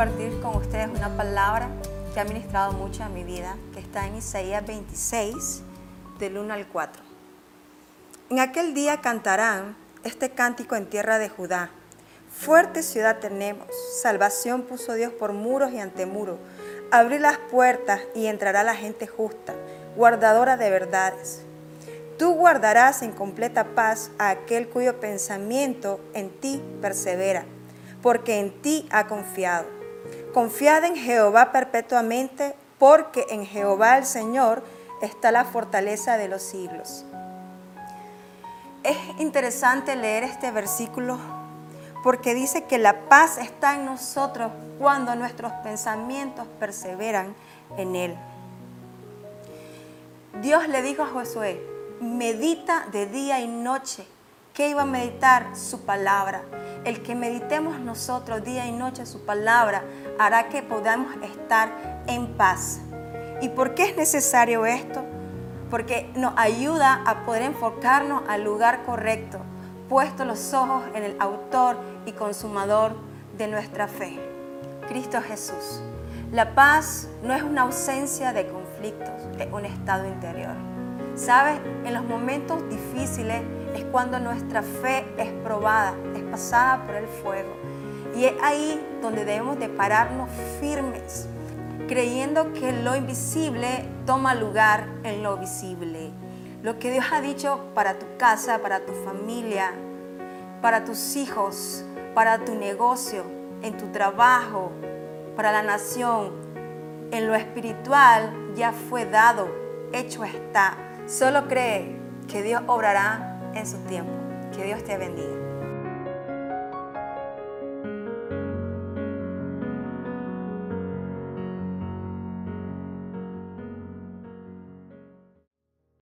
compartir con ustedes una palabra que ha ministrado mucho a mi vida, que está en Isaías 26, del 1 al 4. En aquel día cantarán este cántico en tierra de Judá. Fuerte ciudad tenemos, salvación puso Dios por muros y ante muros. Abrir las puertas y entrará la gente justa, guardadora de verdades. Tú guardarás en completa paz a aquel cuyo pensamiento en ti persevera porque en ti ha confiado. Confiad en Jehová perpetuamente, porque en Jehová el Señor está la fortaleza de los siglos. Es interesante leer este versículo porque dice que la paz está en nosotros cuando nuestros pensamientos perseveran en Él. Dios le dijo a Josué, medita de día y noche ¿Qué iba a meditar? Su palabra. El que meditemos nosotros día y noche su palabra hará que podamos estar en paz. ¿Y por qué es necesario esto? Porque nos ayuda a poder enfocarnos al lugar correcto, puesto los ojos en el autor y consumador de nuestra fe, Cristo Jesús. La paz no es una ausencia de conflictos, es un estado interior. ¿Sabes? En los momentos difíciles, es cuando nuestra fe es probada, es pasada por el fuego. Y es ahí donde debemos de pararnos firmes, creyendo que lo invisible toma lugar en lo visible. Lo que Dios ha dicho para tu casa, para tu familia, para tus hijos, para tu negocio, en tu trabajo, para la nación, en lo espiritual ya fue dado, hecho está. Solo cree que Dios obrará en su tiempo. Que Dios te bendiga.